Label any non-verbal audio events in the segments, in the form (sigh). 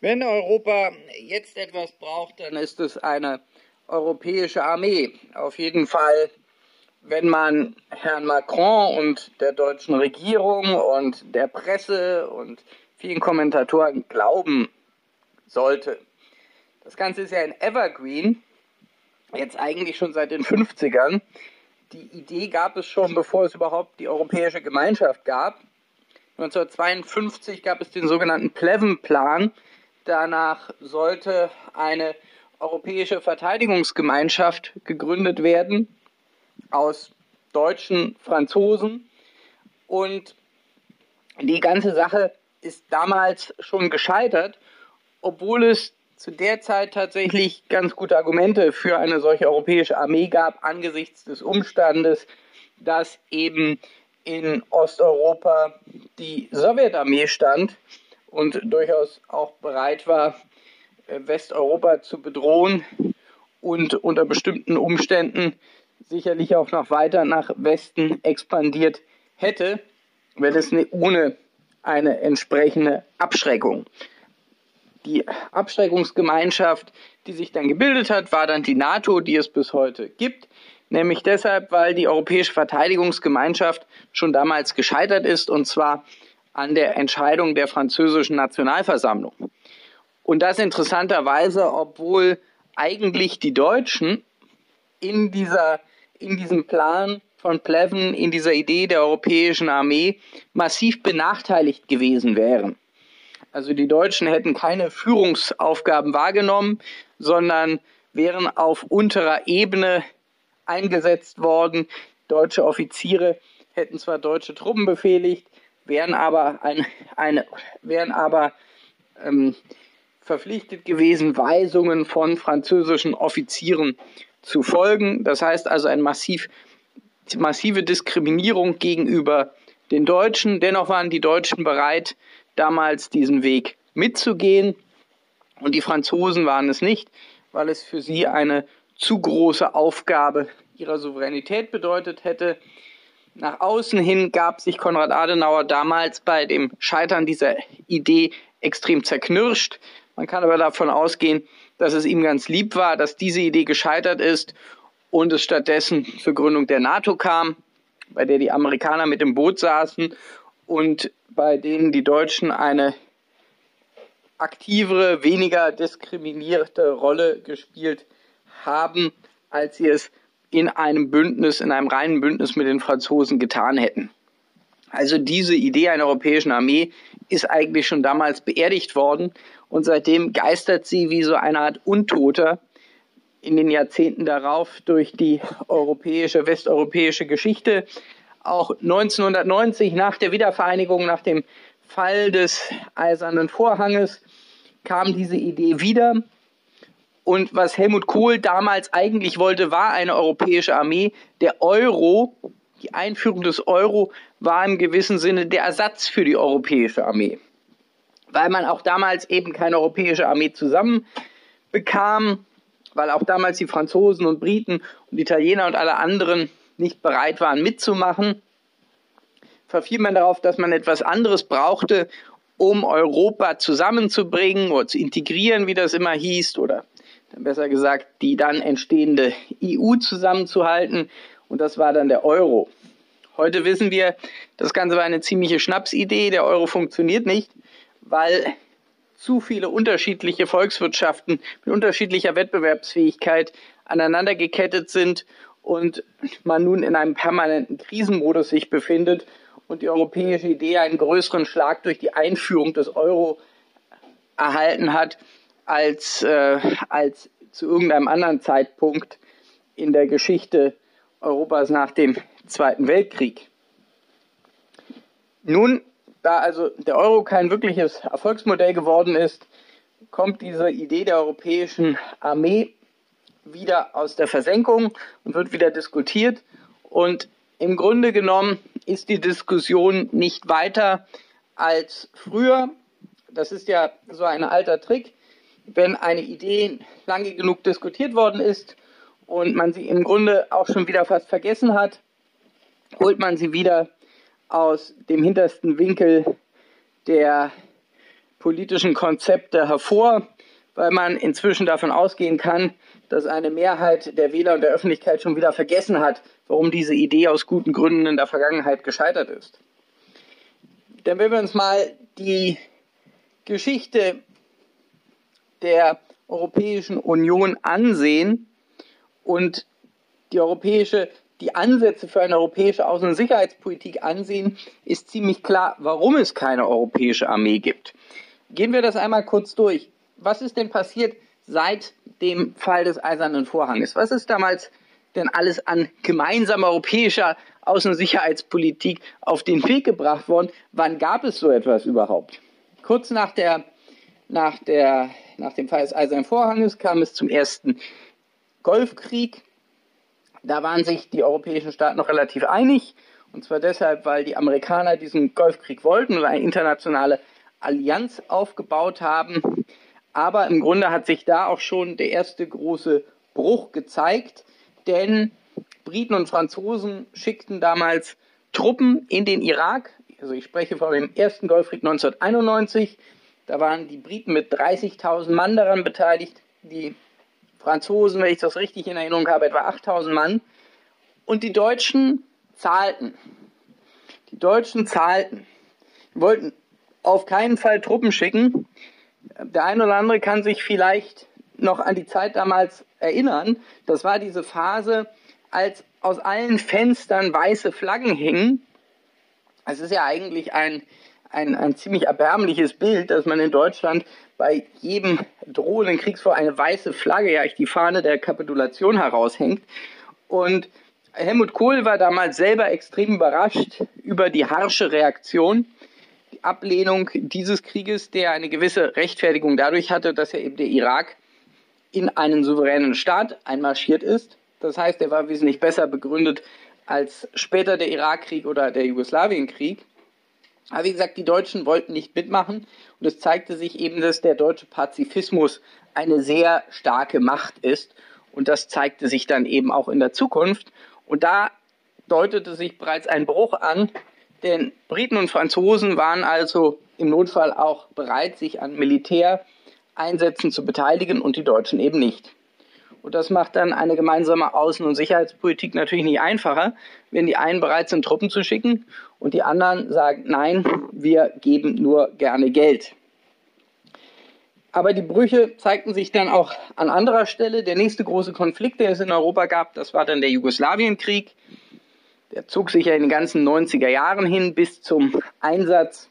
Wenn Europa jetzt etwas braucht, dann ist es eine europäische Armee. Auf jeden Fall, wenn man Herrn Macron und der deutschen Regierung und der Presse und vielen Kommentatoren glauben sollte. Das Ganze ist ja ein Evergreen, jetzt eigentlich schon seit den 50ern. Die Idee gab es schon, bevor es überhaupt die Europäische Gemeinschaft gab. 1952 gab es den sogenannten Pleven-Plan, Danach sollte eine europäische Verteidigungsgemeinschaft gegründet werden aus Deutschen, Franzosen. Und die ganze Sache ist damals schon gescheitert, obwohl es zu der Zeit tatsächlich ganz gute Argumente für eine solche europäische Armee gab, angesichts des Umstandes, dass eben in Osteuropa die Sowjetarmee stand und durchaus auch bereit war, äh, Westeuropa zu bedrohen und unter bestimmten Umständen sicherlich auch noch weiter nach Westen expandiert hätte, wenn es ne, ohne eine entsprechende Abschreckung. Die Abschreckungsgemeinschaft, die sich dann gebildet hat, war dann die NATO, die es bis heute gibt. Nämlich deshalb, weil die Europäische Verteidigungsgemeinschaft schon damals gescheitert ist, und zwar an der Entscheidung der französischen Nationalversammlung. Und das interessanterweise, obwohl eigentlich die Deutschen in, dieser, in diesem Plan von Pleven, in dieser Idee der europäischen Armee massiv benachteiligt gewesen wären. Also die Deutschen hätten keine Führungsaufgaben wahrgenommen, sondern wären auf unterer Ebene eingesetzt worden. Deutsche Offiziere hätten zwar deutsche Truppen befehligt, wären aber, ein, eine, wären aber ähm, verpflichtet gewesen, Weisungen von französischen Offizieren zu folgen. Das heißt also eine massiv, massive Diskriminierung gegenüber den Deutschen. Dennoch waren die Deutschen bereit, damals diesen Weg mitzugehen. Und die Franzosen waren es nicht, weil es für sie eine zu große Aufgabe ihrer Souveränität bedeutet hätte. Nach außen hin gab sich Konrad Adenauer damals bei dem Scheitern dieser Idee extrem zerknirscht. Man kann aber davon ausgehen, dass es ihm ganz lieb war, dass diese Idee gescheitert ist und es stattdessen zur Gründung der NATO kam, bei der die Amerikaner mit im Boot saßen und bei denen die Deutschen eine aktivere, weniger diskriminierte Rolle gespielt haben, als sie es in einem Bündnis, in einem reinen Bündnis mit den Franzosen getan hätten. Also diese Idee einer europäischen Armee ist eigentlich schon damals beerdigt worden und seitdem geistert sie wie so eine Art Untoter in den Jahrzehnten darauf durch die europäische, westeuropäische Geschichte. Auch 1990 nach der Wiedervereinigung, nach dem Fall des Eisernen Vorhanges, kam diese Idee wieder und was Helmut Kohl damals eigentlich wollte, war eine europäische Armee. Der Euro, die Einführung des Euro, war im gewissen Sinne der Ersatz für die europäische Armee. Weil man auch damals eben keine europäische Armee zusammen bekam, weil auch damals die Franzosen und Briten und Italiener und alle anderen nicht bereit waren mitzumachen, verfiel man darauf, dass man etwas anderes brauchte, um Europa zusammenzubringen oder zu integrieren, wie das immer hieß, oder besser gesagt, die dann entstehende EU zusammenzuhalten. Und das war dann der Euro. Heute wissen wir, das Ganze war eine ziemliche Schnapsidee. Der Euro funktioniert nicht, weil zu viele unterschiedliche Volkswirtschaften mit unterschiedlicher Wettbewerbsfähigkeit aneinander gekettet sind und man nun in einem permanenten Krisenmodus sich befindet und die europäische Idee einen größeren Schlag durch die Einführung des Euro erhalten hat, als, äh, als zu irgendeinem anderen Zeitpunkt in der Geschichte Europas nach dem Zweiten Weltkrieg. Nun, da also der Euro kein wirkliches Erfolgsmodell geworden ist, kommt diese Idee der europäischen Armee wieder aus der Versenkung und wird wieder diskutiert. Und im Grunde genommen ist die Diskussion nicht weiter als früher. Das ist ja so ein alter Trick wenn eine Idee lange genug diskutiert worden ist und man sie im Grunde auch schon wieder fast vergessen hat, holt man sie wieder aus dem hintersten Winkel der politischen Konzepte hervor, weil man inzwischen davon ausgehen kann, dass eine Mehrheit der Wähler und der Öffentlichkeit schon wieder vergessen hat, warum diese Idee aus guten Gründen in der Vergangenheit gescheitert ist. Denn wenn wir uns mal die Geschichte der Europäischen Union ansehen und die europäische die Ansätze für eine europäische Außen- und Sicherheitspolitik ansehen, ist ziemlich klar, warum es keine europäische Armee gibt. Gehen wir das einmal kurz durch. Was ist denn passiert seit dem Fall des Eisernen Vorhanges? Was ist damals denn alles an gemeinsamer europäischer Außen- und Sicherheitspolitik auf den Weg gebracht worden? Wann gab es so etwas überhaupt? Kurz nach, der, nach, der, nach dem Fall des Eisernen Vorhanges kam es zum ersten Golfkrieg da waren sich die europäischen Staaten noch relativ einig. Und zwar deshalb, weil die Amerikaner diesen Golfkrieg wollten und eine internationale Allianz aufgebaut haben. Aber im Grunde hat sich da auch schon der erste große Bruch gezeigt, denn Briten und Franzosen schickten damals Truppen in den Irak. Also ich spreche von dem ersten Golfkrieg 1991. Da waren die Briten mit 30.000 Mann daran beteiligt, die Franzosen, wenn ich das richtig in Erinnerung habe, etwa 8000 Mann. Und die Deutschen zahlten. Die Deutschen zahlten. Die wollten auf keinen Fall Truppen schicken. Der eine oder andere kann sich vielleicht noch an die Zeit damals erinnern. Das war diese Phase, als aus allen Fenstern weiße Flaggen hingen. Es ist ja eigentlich ein, ein, ein ziemlich erbärmliches Bild, dass man in Deutschland bei jedem drohenden Kriegsfall eine weiße Flagge, ja, die Fahne der Kapitulation heraushängt. Und Helmut Kohl war damals selber extrem überrascht über die harsche Reaktion, die Ablehnung dieses Krieges, der eine gewisse Rechtfertigung dadurch hatte, dass er eben der Irak in einen souveränen Staat einmarschiert ist. Das heißt, er war wesentlich besser begründet als später der Irakkrieg oder der Jugoslawienkrieg. Aber wie gesagt, die Deutschen wollten nicht mitmachen und es zeigte sich eben, dass der deutsche Pazifismus eine sehr starke Macht ist und das zeigte sich dann eben auch in der Zukunft. Und da deutete sich bereits ein Bruch an, denn Briten und Franzosen waren also im Notfall auch bereit, sich an Militäreinsätzen zu beteiligen und die Deutschen eben nicht. Und das macht dann eine gemeinsame Außen- und Sicherheitspolitik natürlich nicht einfacher, wenn die einen bereit sind, Truppen zu schicken und die anderen sagen, nein, wir geben nur gerne Geld. Aber die Brüche zeigten sich dann auch an anderer Stelle. Der nächste große Konflikt, der es in Europa gab, das war dann der Jugoslawienkrieg. Der zog sich ja in den ganzen 90er Jahren hin bis zum Einsatz,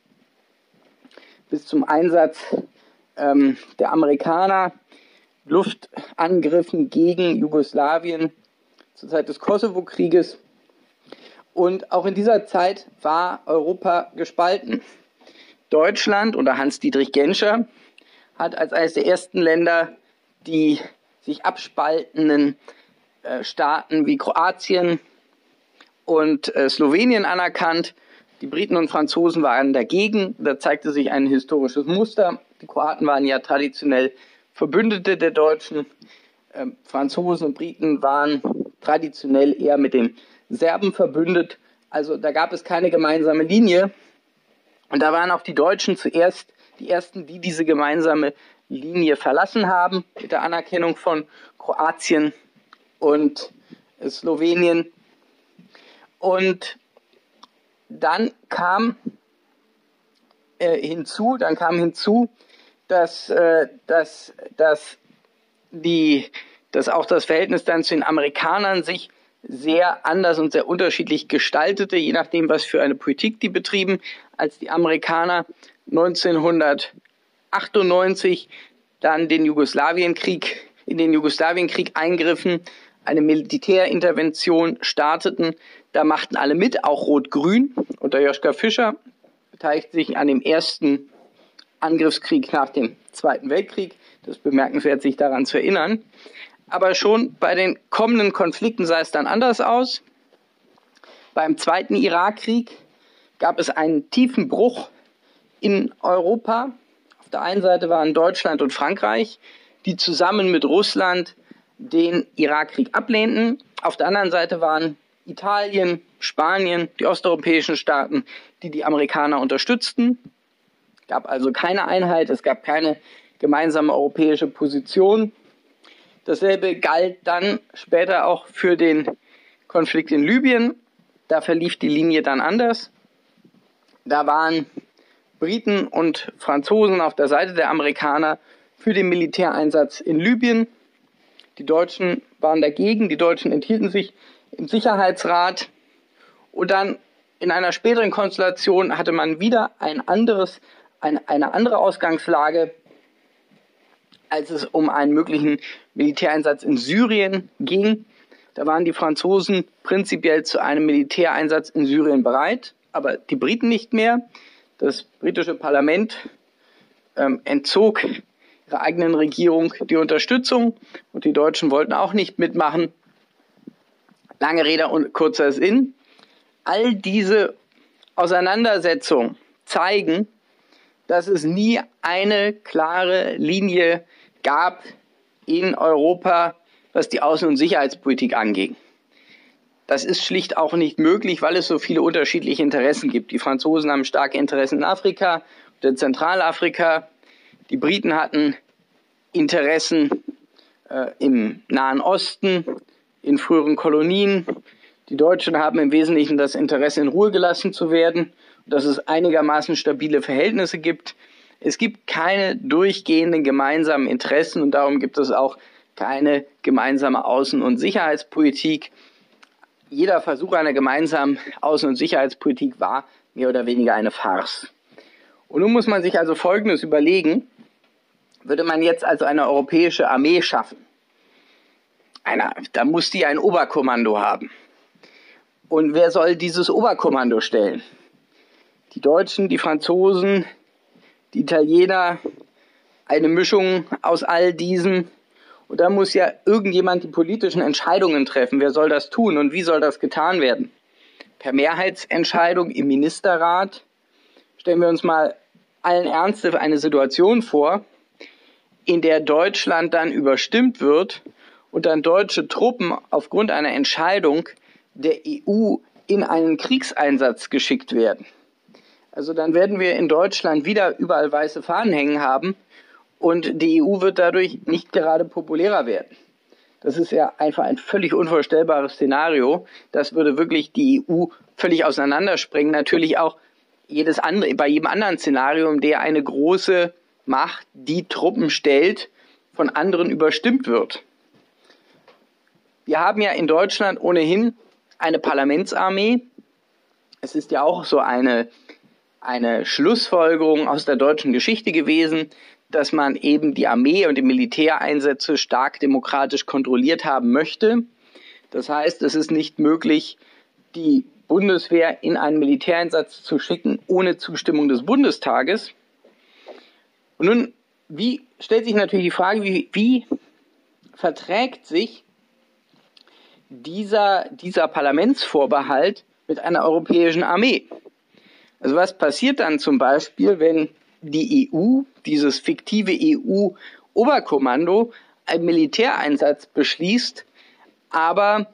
bis zum Einsatz ähm, der Amerikaner Luftangriffen gegen Jugoslawien zur Zeit des Kosovo-Krieges. Und auch in dieser Zeit war Europa gespalten. Deutschland unter Hans-Dietrich Genscher hat als eines der ersten Länder die sich abspaltenden äh, Staaten wie Kroatien und äh, Slowenien anerkannt. Die Briten und Franzosen waren dagegen. Da zeigte sich ein historisches Muster. Die Kroaten waren ja traditionell Verbündete der Deutschen. Ähm, Franzosen und Briten waren traditionell eher mit den Serben verbündet. Also da gab es keine gemeinsame Linie. Und da waren auch die Deutschen zuerst die ersten, die diese gemeinsame Linie verlassen haben, mit der Anerkennung von Kroatien und Slowenien. Und dann kam äh, hinzu, dann kam hinzu, dass, äh, dass, dass, die, dass auch das Verhältnis dann zu den Amerikanern sich sehr anders und sehr unterschiedlich gestaltete, je nachdem, was für eine Politik die betrieben, als die Amerikaner 1998 dann den Jugoslawienkrieg, in den Jugoslawienkrieg eingriffen, eine Militärintervention starteten. Da machten alle mit, auch Rot-Grün unter Joschka Fischer, beteiligte sich an dem ersten Angriffskrieg nach dem Zweiten Weltkrieg. Das ist bemerkenswert, sich daran zu erinnern. Aber schon bei den kommenden Konflikten sah es dann anders aus. Beim Zweiten Irakkrieg gab es einen tiefen Bruch in Europa. Auf der einen Seite waren Deutschland und Frankreich, die zusammen mit Russland den Irakkrieg ablehnten. Auf der anderen Seite waren Italien, Spanien, die osteuropäischen Staaten, die die Amerikaner unterstützten. Gab also keine Einheit, es gab keine gemeinsame europäische Position. Dasselbe galt dann später auch für den Konflikt in Libyen. Da verlief die Linie dann anders. Da waren Briten und Franzosen auf der Seite der Amerikaner für den Militäreinsatz in Libyen. Die Deutschen waren dagegen, die Deutschen enthielten sich im Sicherheitsrat und dann in einer späteren Konstellation hatte man wieder ein anderes, ein, eine andere Ausgangslage, als es um einen möglichen Militäreinsatz in Syrien ging. Da waren die Franzosen prinzipiell zu einem Militäreinsatz in Syrien bereit, aber die Briten nicht mehr. Das britische Parlament ähm, entzog ihrer eigenen Regierung die Unterstützung und die Deutschen wollten auch nicht mitmachen. Lange Rede und kurzer Sinn. All diese Auseinandersetzungen zeigen, dass es nie eine klare Linie gab in Europa, was die Außen- und Sicherheitspolitik anging. Das ist schlicht auch nicht möglich, weil es so viele unterschiedliche Interessen gibt. Die Franzosen haben starke Interessen in Afrika und in Zentralafrika. Die Briten hatten Interessen äh, im Nahen Osten, in früheren Kolonien. Die Deutschen haben im Wesentlichen das Interesse, in Ruhe gelassen zu werden, dass es einigermaßen stabile Verhältnisse gibt. Es gibt keine durchgehenden gemeinsamen Interessen und darum gibt es auch keine gemeinsame Außen- und Sicherheitspolitik. Jeder Versuch einer gemeinsamen Außen- und Sicherheitspolitik war mehr oder weniger eine Farce. Und nun muss man sich also Folgendes überlegen. Würde man jetzt also eine europäische Armee schaffen, einer, da muss die ein Oberkommando haben. Und wer soll dieses Oberkommando stellen? Die Deutschen, die Franzosen, die Italiener, eine Mischung aus all diesen. Und da muss ja irgendjemand die politischen Entscheidungen treffen. Wer soll das tun und wie soll das getan werden? Per Mehrheitsentscheidung im Ministerrat. Stellen wir uns mal allen Ernstes eine Situation vor, in der Deutschland dann überstimmt wird und dann deutsche Truppen aufgrund einer Entscheidung der EU in einen Kriegseinsatz geschickt werden. Also dann werden wir in Deutschland wieder überall weiße Fahnen hängen haben und die EU wird dadurch nicht gerade populärer werden. Das ist ja einfach ein völlig unvorstellbares Szenario. Das würde wirklich die EU völlig auseinanderspringen. Natürlich auch jedes andere, bei jedem anderen Szenario, in der eine große Macht, die Truppen stellt, von anderen überstimmt wird. Wir haben ja in Deutschland ohnehin eine Parlamentsarmee. Es ist ja auch so eine eine Schlussfolgerung aus der deutschen Geschichte gewesen, dass man eben die Armee und die Militäreinsätze stark demokratisch kontrolliert haben möchte. Das heißt, es ist nicht möglich, die Bundeswehr in einen Militäreinsatz zu schicken ohne Zustimmung des Bundestages. Und nun, wie stellt sich natürlich die Frage, wie, wie verträgt sich dieser, dieser Parlamentsvorbehalt mit einer europäischen Armee? Also was passiert dann zum Beispiel, wenn die EU, dieses fiktive EU-Oberkommando, einen Militäreinsatz beschließt, aber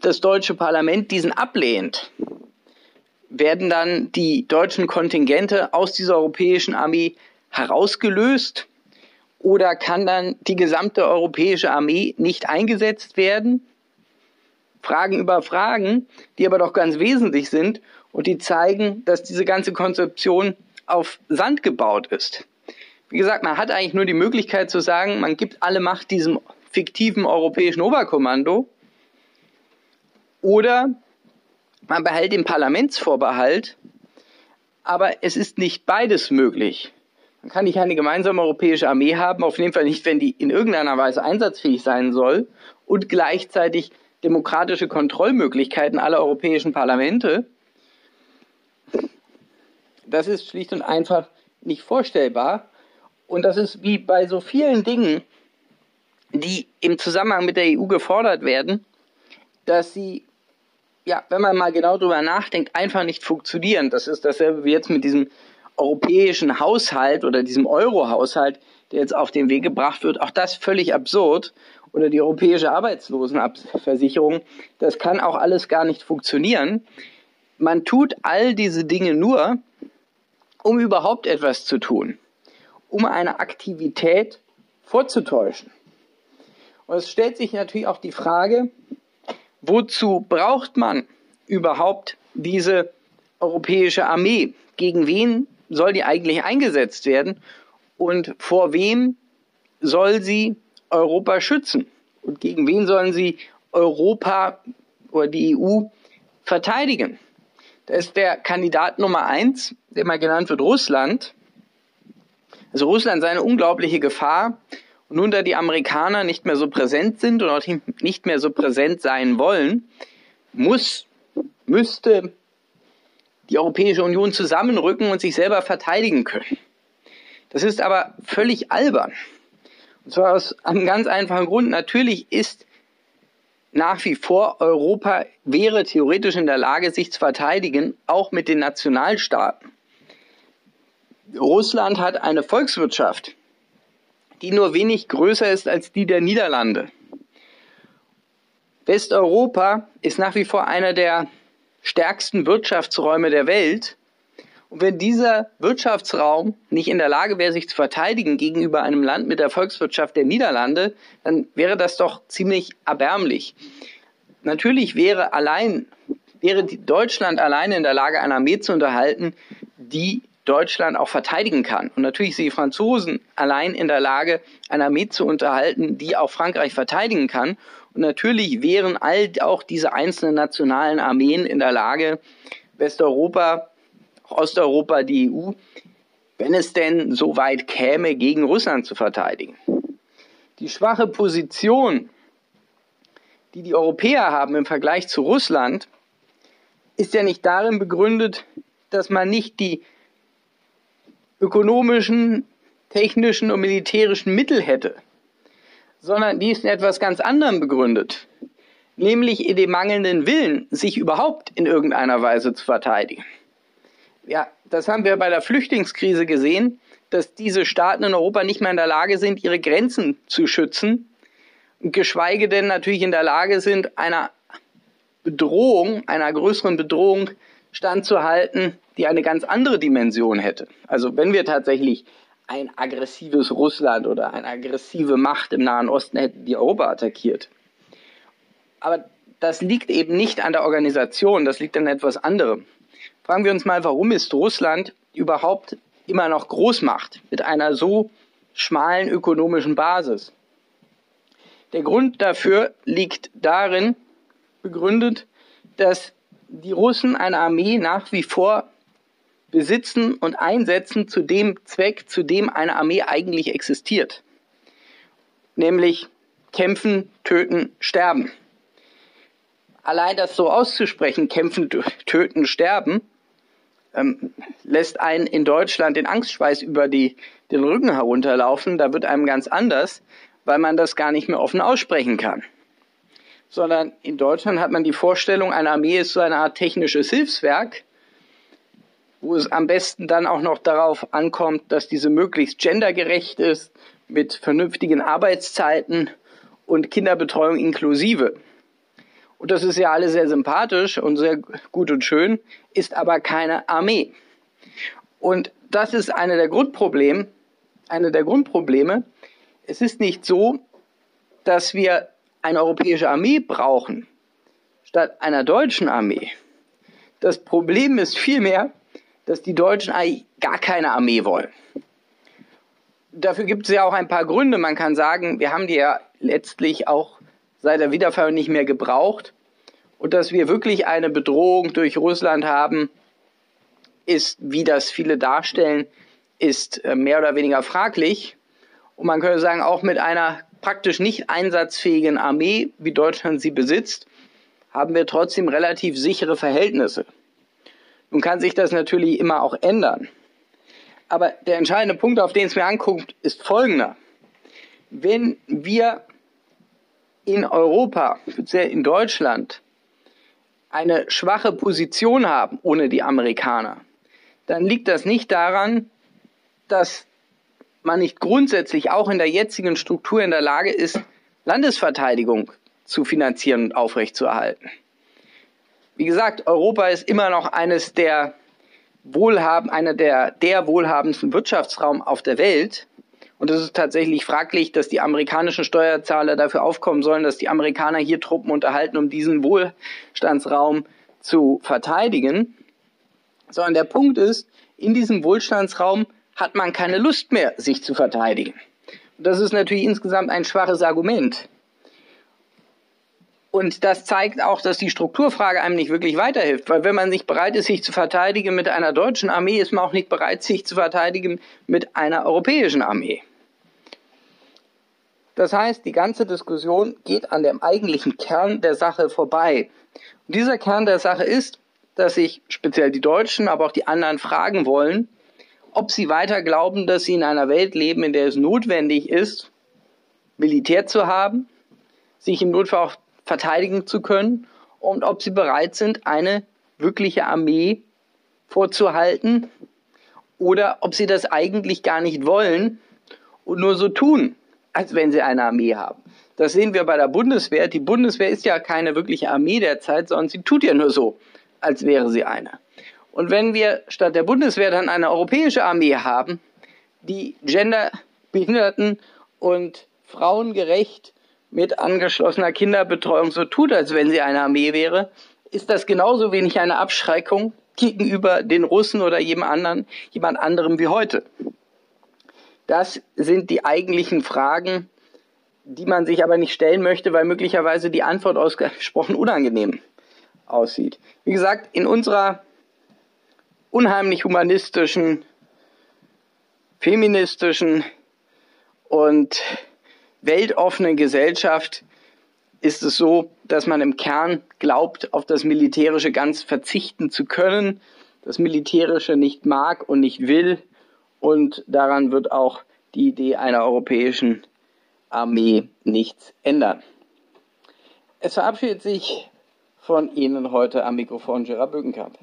das deutsche Parlament diesen ablehnt? Werden dann die deutschen Kontingente aus dieser europäischen Armee herausgelöst? Oder kann dann die gesamte europäische Armee nicht eingesetzt werden? Fragen über Fragen, die aber doch ganz wesentlich sind und die zeigen, dass diese ganze Konzeption auf Sand gebaut ist. Wie gesagt, man hat eigentlich nur die Möglichkeit zu sagen, man gibt alle Macht diesem fiktiven europäischen Oberkommando oder man behält den Parlamentsvorbehalt, aber es ist nicht beides möglich. Man kann nicht eine gemeinsame europäische Armee haben, auf jeden Fall nicht, wenn die in irgendeiner Weise einsatzfähig sein soll und gleichzeitig demokratische Kontrollmöglichkeiten aller europäischen Parlamente das ist schlicht und einfach nicht vorstellbar. Und das ist wie bei so vielen Dingen, die im Zusammenhang mit der EU gefordert werden, dass sie, ja, wenn man mal genau drüber nachdenkt, einfach nicht funktionieren. Das ist dasselbe wie jetzt mit diesem europäischen Haushalt oder diesem Euro-Haushalt, der jetzt auf den Weg gebracht wird. Auch das völlig absurd. Oder die europäische Arbeitslosenversicherung. Das kann auch alles gar nicht funktionieren. Man tut all diese Dinge nur, um überhaupt etwas zu tun, um eine Aktivität vorzutäuschen. Und es stellt sich natürlich auch die Frage, wozu braucht man überhaupt diese europäische Armee? Gegen wen soll die eigentlich eingesetzt werden? Und vor wem soll sie Europa schützen? Und gegen wen sollen sie Europa oder die EU verteidigen? Da ist der Kandidat Nummer eins, der mal genannt wird, Russland. Also Russland sei eine unglaubliche Gefahr. Und nun, da die Amerikaner nicht mehr so präsent sind und auch nicht mehr so präsent sein wollen, muss, müsste die Europäische Union zusammenrücken und sich selber verteidigen können. Das ist aber völlig albern. Und zwar aus einem ganz einfachen Grund. Natürlich ist nach wie vor Europa wäre theoretisch in der Lage, sich zu verteidigen, auch mit den Nationalstaaten. Russland hat eine Volkswirtschaft, die nur wenig größer ist als die der Niederlande. Westeuropa ist nach wie vor einer der stärksten Wirtschaftsräume der Welt. Und wenn dieser Wirtschaftsraum nicht in der Lage wäre, sich zu verteidigen gegenüber einem Land mit der Volkswirtschaft der Niederlande, dann wäre das doch ziemlich erbärmlich. Natürlich wäre allein, wäre Deutschland alleine in der Lage, eine Armee zu unterhalten, die Deutschland auch verteidigen kann. Und natürlich sind die Franzosen allein in der Lage, eine Armee zu unterhalten, die auch Frankreich verteidigen kann. Und natürlich wären all auch diese einzelnen nationalen Armeen in der Lage, Westeuropa, Osteuropa, die EU, wenn es denn so weit käme, gegen Russland zu verteidigen. Die schwache Position, die die Europäer haben im Vergleich zu Russland, ist ja nicht darin begründet, dass man nicht die ökonomischen, technischen und militärischen Mittel hätte, sondern die ist in etwas ganz anderem begründet, nämlich in dem mangelnden Willen, sich überhaupt in irgendeiner Weise zu verteidigen. Ja, das haben wir bei der Flüchtlingskrise gesehen, dass diese Staaten in Europa nicht mehr in der Lage sind, ihre Grenzen zu schützen, geschweige denn natürlich in der Lage sind, einer Bedrohung, einer größeren Bedrohung standzuhalten, die eine ganz andere Dimension hätte. Also wenn wir tatsächlich ein aggressives Russland oder eine aggressive Macht im Nahen Osten hätten, die Europa attackiert. Aber das liegt eben nicht an der Organisation, das liegt an etwas anderem. Fragen wir uns mal, warum ist Russland überhaupt immer noch Großmacht mit einer so schmalen ökonomischen Basis? Der Grund dafür liegt darin begründet, dass die Russen eine Armee nach wie vor besitzen und einsetzen zu dem Zweck, zu dem eine Armee eigentlich existiert. Nämlich kämpfen, töten, sterben. Allein das so auszusprechen, kämpfen, töten, sterben, ähm, lässt einen in Deutschland den Angstschweiß über die, den Rücken herunterlaufen. Da wird einem ganz anders, weil man das gar nicht mehr offen aussprechen kann. Sondern in Deutschland hat man die Vorstellung, eine Armee ist so eine Art technisches Hilfswerk, wo es am besten dann auch noch darauf ankommt, dass diese möglichst gendergerecht ist, mit vernünftigen Arbeitszeiten und Kinderbetreuung inklusive. Und das ist ja alles sehr sympathisch und sehr gut und schön, ist aber keine Armee. Und das ist eine der Grundprobleme, eine der Grundprobleme. Es ist nicht so, dass wir eine europäische Armee brauchen statt einer deutschen Armee. Das Problem ist vielmehr, dass die Deutschen eigentlich gar keine Armee wollen. Dafür gibt es ja auch ein paar Gründe. Man kann sagen, wir haben die ja letztlich auch seit der Wiedervereinigung nicht mehr gebraucht. Und dass wir wirklich eine Bedrohung durch Russland haben, ist, wie das viele darstellen, ist äh, mehr oder weniger fraglich. Und man könnte sagen, auch mit einer praktisch nicht einsatzfähigen Armee, wie Deutschland sie besitzt, haben wir trotzdem relativ sichere Verhältnisse. Nun kann sich das natürlich immer auch ändern. Aber der entscheidende Punkt, auf den es mir anguckt, ist folgender. Wenn wir in Europa, speziell in Deutschland, eine schwache Position haben ohne die Amerikaner, dann liegt das nicht daran, dass man nicht grundsätzlich auch in der jetzigen Struktur in der Lage ist, Landesverteidigung zu finanzieren und aufrechtzuerhalten. Wie gesagt, Europa ist immer noch eines der wohlhaben, einer der, der wohlhabendsten Wirtschaftsraum auf der Welt. Und es ist tatsächlich fraglich, dass die amerikanischen Steuerzahler dafür aufkommen sollen, dass die Amerikaner hier Truppen unterhalten, um diesen Wohlstandsraum zu verteidigen. Sondern der Punkt ist, in diesem Wohlstandsraum hat man keine Lust mehr, sich zu verteidigen. Und das ist natürlich insgesamt ein schwaches Argument. Und das zeigt auch, dass die Strukturfrage einem nicht wirklich weiterhilft, weil wenn man nicht bereit ist, sich zu verteidigen mit einer deutschen Armee, ist man auch nicht bereit, sich zu verteidigen mit einer europäischen Armee. Das heißt, die ganze Diskussion geht an dem eigentlichen Kern der Sache vorbei. Und dieser Kern der Sache ist, dass sich speziell die Deutschen, aber auch die anderen fragen wollen, ob sie weiter glauben, dass sie in einer Welt leben, in der es notwendig ist, Militär zu haben, sich im Notfall auch verteidigen zu können und ob sie bereit sind, eine wirkliche Armee vorzuhalten oder ob sie das eigentlich gar nicht wollen und nur so tun, als wenn sie eine Armee haben. Das sehen wir bei der Bundeswehr. Die Bundeswehr ist ja keine wirkliche Armee derzeit, sondern sie tut ja nur so, als wäre sie eine. Und wenn wir statt der Bundeswehr dann eine europäische Armee haben, die genderbehinderten und frauengerecht mit angeschlossener Kinderbetreuung so tut, als wenn sie eine Armee wäre, ist das genauso wenig eine Abschreckung gegenüber den Russen oder jedem anderen, jemand anderem wie heute. Das sind die eigentlichen Fragen, die man sich aber nicht stellen möchte, weil möglicherweise die Antwort ausgesprochen (laughs) unangenehm aussieht. Wie gesagt, in unserer unheimlich humanistischen, feministischen und weltoffenen Gesellschaft ist es so, dass man im Kern glaubt, auf das Militärische ganz verzichten zu können, das Militärische nicht mag und nicht will und daran wird auch die Idee einer europäischen Armee nichts ändern. Es verabschiedet sich von Ihnen heute am Mikrofon Gerard Bögenkamp.